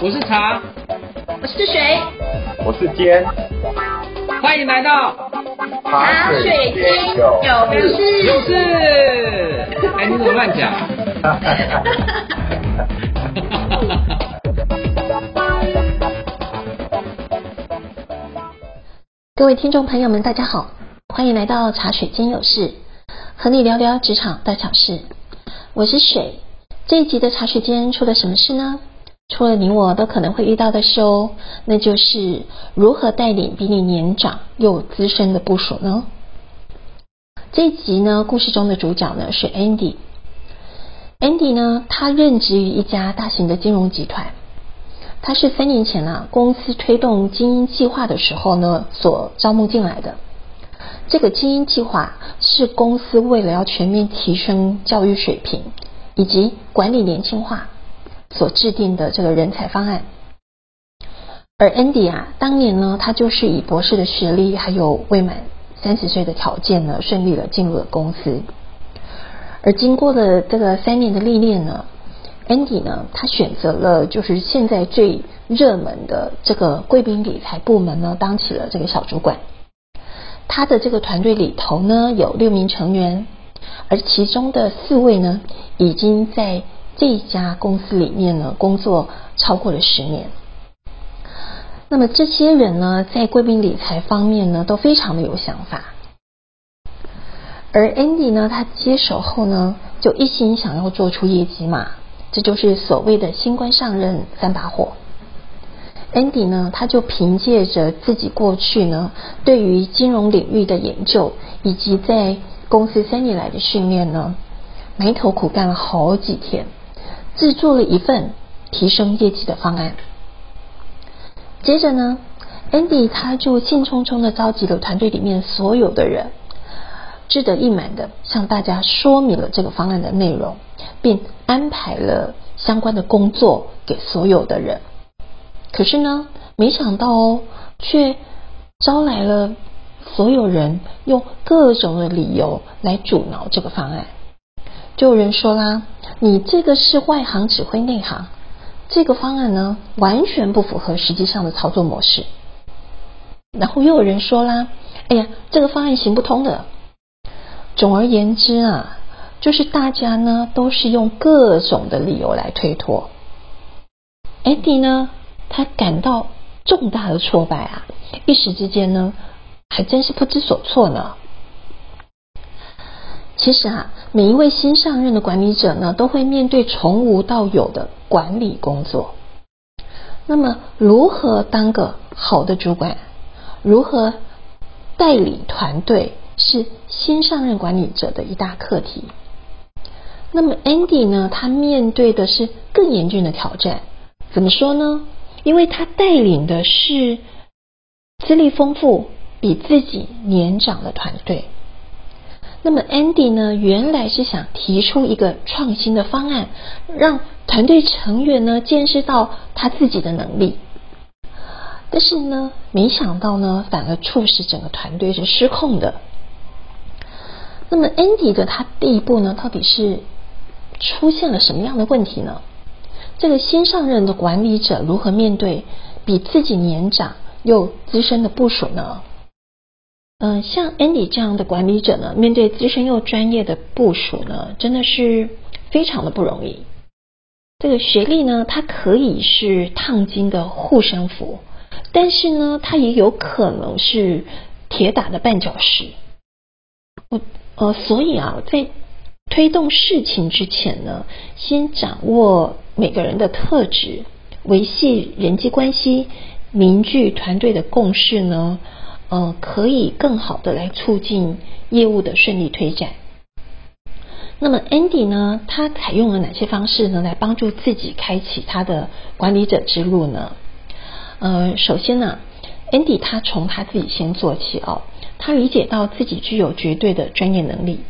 我是茶，我是水，我是尖，欢迎来到茶水间有事有事。哎，你怎么乱讲？各位听众朋友们，大家好，欢迎来到茶水间有事，和你聊聊职场大小事。我是水，这一集的茶水间出了什么事呢？除了你我都可能会遇到的事哦，那就是如何带领比你年长又资深的部署呢？这一集呢，故事中的主角呢是 Andy。Andy 呢，他任职于一家大型的金融集团。他是三年前啊，公司推动精英计划的时候呢，所招募进来的。这个精英计划是公司为了要全面提升教育水平以及管理年轻化所制定的这个人才方案。而 Andy 啊，当年呢，他就是以博士的学历还有未满三十岁的条件呢，顺利的进入了公司。而经过了这个三年的历练呢。Andy 呢，他选择了就是现在最热门的这个贵宾理财部门呢，当起了这个小主管。他的这个团队里头呢，有六名成员，而其中的四位呢，已经在这一家公司里面呢工作超过了十年。那么这些人呢，在贵宾理财方面呢，都非常的有想法。而 Andy 呢，他接手后呢，就一心想要做出业绩嘛。这就是所谓的新官上任三把火。Andy 呢，他就凭借着自己过去呢对于金融领域的研究，以及在公司三年来的训练呢，埋头苦干了好几天，制作了一份提升业绩的方案。接着呢，Andy 他就兴冲冲的召集了团队里面所有的人，志得意满的向大家说明了这个方案的内容。并安排了相关的工作给所有的人，可是呢，没想到哦，却招来了所有人用各种的理由来阻挠这个方案。就有人说啦：“你这个是外行指挥内行，这个方案呢，完全不符合实际上的操作模式。”然后又有人说啦：“哎呀，这个方案行不通的。”总而言之啊。就是大家呢都是用各种的理由来推脱，Andy 呢他感到重大的挫败啊，一时之间呢还真是不知所措呢。其实啊，每一位新上任的管理者呢，都会面对从无到有的管理工作。那么，如何当个好的主管，如何带领团队，是新上任管理者的一大课题。那么 Andy 呢？他面对的是更严峻的挑战。怎么说呢？因为他带领的是资历丰富、比自己年长的团队。那么 Andy 呢？原来是想提出一个创新的方案，让团队成员呢见识到他自己的能力。但是呢，没想到呢，反而促使整个团队是失控的。那么 Andy 的他第一步呢，到底是？出现了什么样的问题呢？这个新上任的管理者如何面对比自己年长又资深的部署呢？嗯，像 Andy 这样的管理者呢，面对资深又专业的部署呢，真的是非常的不容易。这个学历呢，它可以是烫金的护身符，但是呢，它也有可能是铁打的绊脚石。我呃，所以啊，在推动事情之前呢，先掌握每个人的特质，维系人际关系，凝聚团队的共识呢，呃，可以更好的来促进业务的顺利推展。那么 Andy 呢，他采用了哪些方式呢，来帮助自己开启他的管理者之路呢？呃，首先呢，Andy 他从他自己先做起哦，他理解到自己具有绝对的专业能力。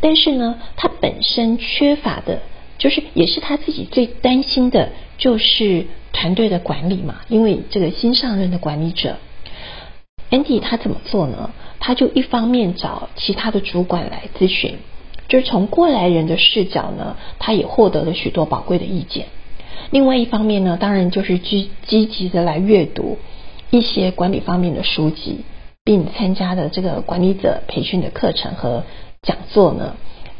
但是呢，他本身缺乏的，就是也是他自己最担心的，就是团队的管理嘛。因为这个新上任的管理者，Andy 他怎么做呢？他就一方面找其他的主管来咨询，就是从过来人的视角呢，他也获得了许多宝贵的意见。另外一方面呢，当然就是积积极的来阅读一些管理方面的书籍，并参加的这个管理者培训的课程和讲座呢，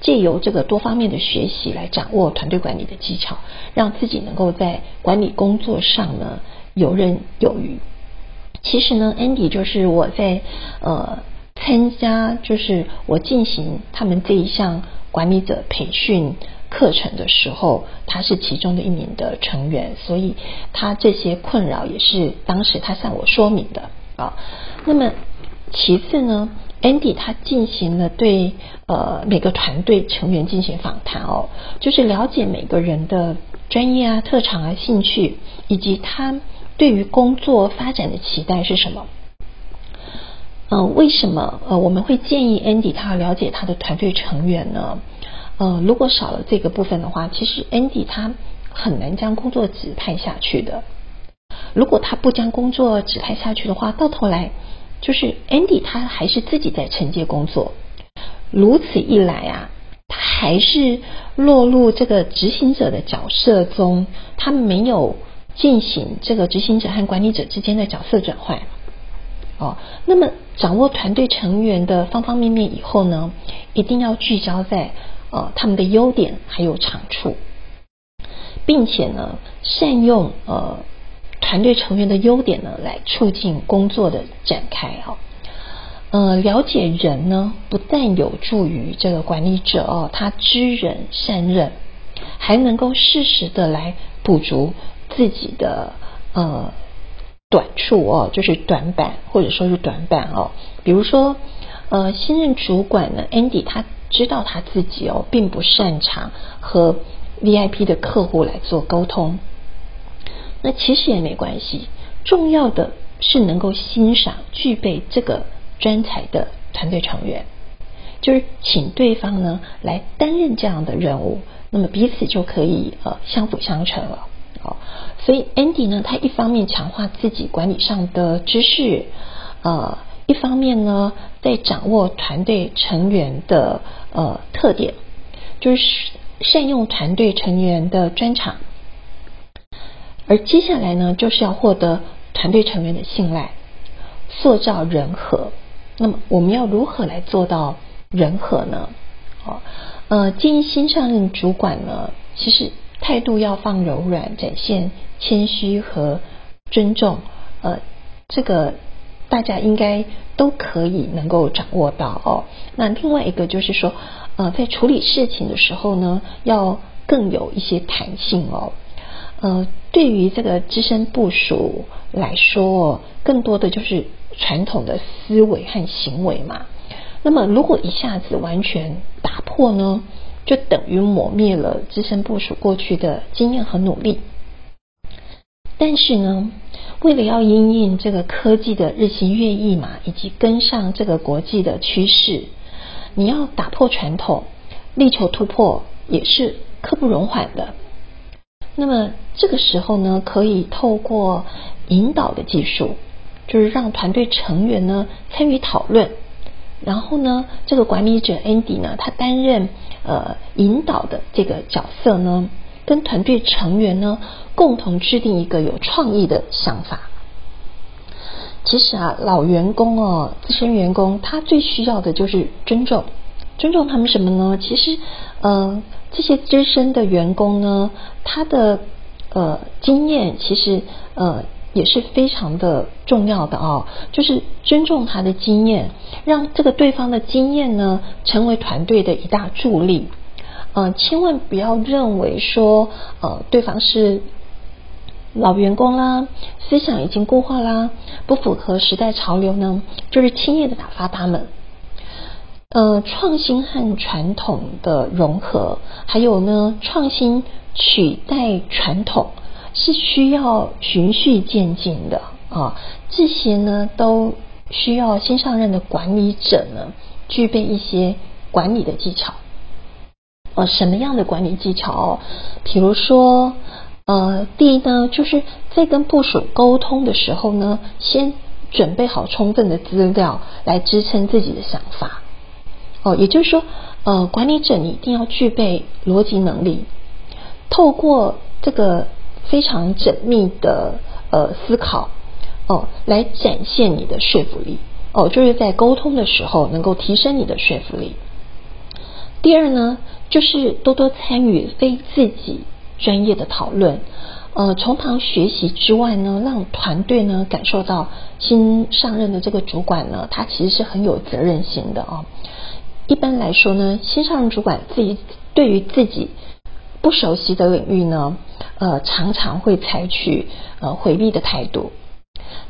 借由这个多方面的学习来掌握团队管理的技巧，让自己能够在管理工作上呢游刃有余。其实呢，Andy 就是我在呃参加，就是我进行他们这一项管理者培训课程的时候，他是其中的一名的成员，所以他这些困扰也是当时他向我说明的啊。那么其次呢，Andy 他进行了对呃每个团队成员进行访谈哦，就是了解每个人的专业啊、特长啊、兴趣以及他。对于工作发展的期待是什么？嗯，为什么呃我们会建议 Andy 他了解他的团队成员呢？呃，如果少了这个部分的话，其实 Andy 他很难将工作指派下去的。如果他不将工作指派下去的话，到头来就是 Andy 他还是自己在承接工作。如此一来啊，他还是落入这个执行者的角色中，他没有。进行这个执行者和管理者之间的角色转换，哦，那么掌握团队成员的方方面面以后呢，一定要聚焦在呃他们的优点还有长处，并且呢善用呃团队成员的优点呢来促进工作的展开啊，呃了解人呢不但有助于这个管理者哦他知人善任，还能够适时的来补足。自己的呃短处哦，就是短板或者说是短板哦。比如说呃，新任主管呢，Andy 他知道他自己哦，并不擅长和 VIP 的客户来做沟通。那其实也没关系，重要的是能够欣赏具备这个专才的团队成员，就是请对方呢来担任这样的任务，那么彼此就可以呃相辅相成了。哦，所以 Andy 呢，他一方面强化自己管理上的知识，呃，一方面呢，在掌握团队成员的呃特点，就是善用团队成员的专长，而接下来呢，就是要获得团队成员的信赖，塑造人和。那么，我们要如何来做到人和呢？哦，呃，建议新上任主管呢，其实。态度要放柔软，展现谦虚和尊重。呃，这个大家应该都可以能够掌握到哦。那另外一个就是说，呃，在处理事情的时候呢，要更有一些弹性哦。呃，对于这个资深部署来说，更多的就是传统的思维和行为嘛。那么，如果一下子完全打破呢？就等于抹灭了资深部署过去的经验和努力。但是呢，为了要因应这个科技的日新月异嘛，以及跟上这个国际的趋势，你要打破传统，力求突破，也是刻不容缓的。那么这个时候呢，可以透过引导的技术，就是让团队成员呢参与讨论。然后呢，这个管理者 Andy 呢，他担任呃引导的这个角色呢，跟团队成员呢共同制定一个有创意的想法。其实啊，老员工哦，资深员工他最需要的就是尊重，尊重他们什么呢？其实，呃，这些资深的员工呢，他的呃经验其实呃。也是非常的重要的哦，就是尊重他的经验，让这个对方的经验呢成为团队的一大助力。嗯，千万不要认为说呃对方是老员工啦，思想已经固化啦，不符合时代潮流呢，就是轻易的打发他们。呃，创新和传统的融合，还有呢，创新取代传统。是需要循序渐进的啊，这些呢都需要新上任的管理者呢具备一些管理的技巧。呃，什么样的管理技巧？比如说，呃，第一呢，就是在跟部署沟通的时候呢，先准备好充分的资料来支撑自己的想法。哦，也就是说，呃，管理者你一定要具备逻辑能力，透过这个。非常缜密的呃思考哦，来展现你的说服力哦，就是在沟通的时候能够提升你的说服力。第二呢，就是多多参与非自己专业的讨论，呃，从旁学习之外呢，让团队呢感受到新上任的这个主管呢，他其实是很有责任心的啊。一般来说呢，新上任主管自己对于自己不熟悉的领域呢，呃，常常会采取呃回避的态度。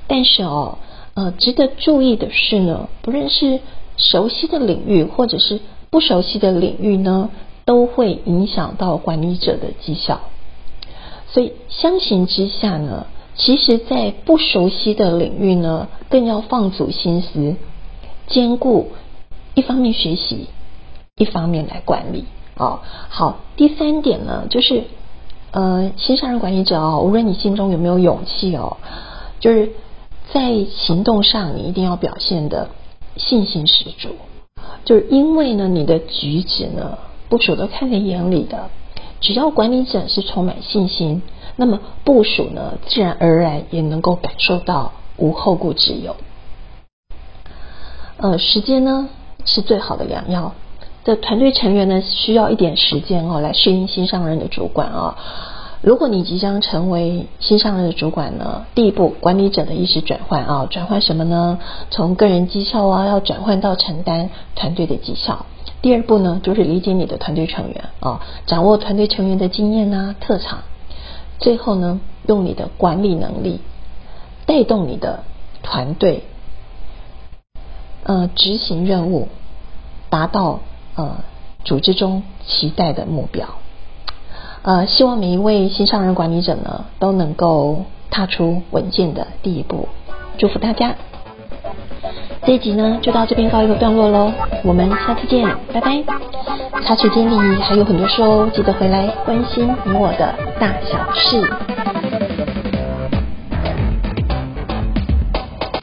但是哦，呃，值得注意的是呢，不论是熟悉的领域或者是不熟悉的领域呢，都会影响到管理者的绩效。所以相形之下呢，其实在不熟悉的领域呢，更要放足心思，兼顾一方面学习，一方面来管理。哦，好，第三点呢，就是呃，新上任管理者哦，无论你心中有没有勇气哦，就是在行动上你一定要表现的信心十足。就是因为呢，你的举止呢，部署都看在眼里的。只要管理者是充满信心，那么部署呢，自然而然也能够感受到无后顾之忧。呃，时间呢是最好的良药。的团队成员呢，需要一点时间哦，来适应新上任的主管啊。如果你即将成为新上任的主管呢，第一步，管理者的意识转换啊，转换什么呢？从个人绩效啊，要转换到承担团队的绩效。第二步呢，就是理解你的团队成员啊，掌握团队成员的经验啊、特长。最后呢，用你的管理能力带动你的团队，呃，执行任务，达到呃组织中期待的目标。呃，希望每一位新上任管理者呢，都能够踏出稳健的第一步。祝福大家！这一集呢，就到这边告一个段落喽。我们下次见，拜拜。茶水间里还有很多事哦，记得回来关心你我的大小事。